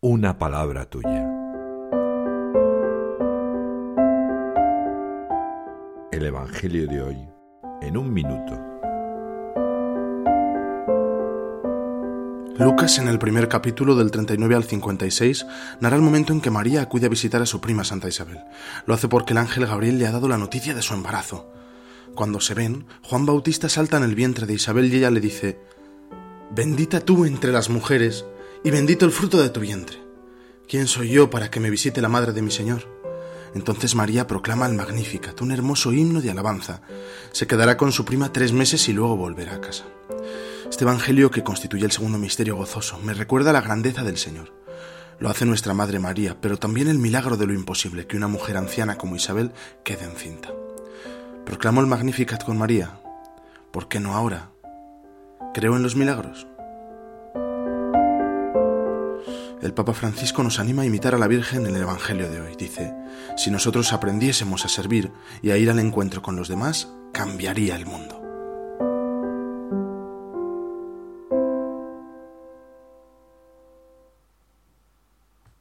una palabra tuya. El Evangelio de hoy en un minuto. Lucas, en el primer capítulo del 39 al 56, narra el momento en que María acude a visitar a su prima Santa Isabel. Lo hace porque el ángel Gabriel le ha dado la noticia de su embarazo. Cuando se ven, Juan Bautista salta en el vientre de Isabel y ella le dice, Bendita tú entre las mujeres, y bendito el fruto de tu vientre. ¿Quién soy yo para que me visite la madre de mi Señor? Entonces María proclama el Magnificat, un hermoso himno de alabanza. Se quedará con su prima tres meses y luego volverá a casa. Este Evangelio, que constituye el segundo misterio gozoso, me recuerda la grandeza del Señor. Lo hace nuestra Madre María, pero también el milagro de lo imposible, que una mujer anciana como Isabel quede encinta. Proclamo el Magnificat con María. ¿Por qué no ahora? ¿Creo en los milagros? El Papa Francisco nos anima a imitar a la Virgen en el Evangelio de hoy. Dice, si nosotros aprendiésemos a servir y a ir al encuentro con los demás, cambiaría el mundo.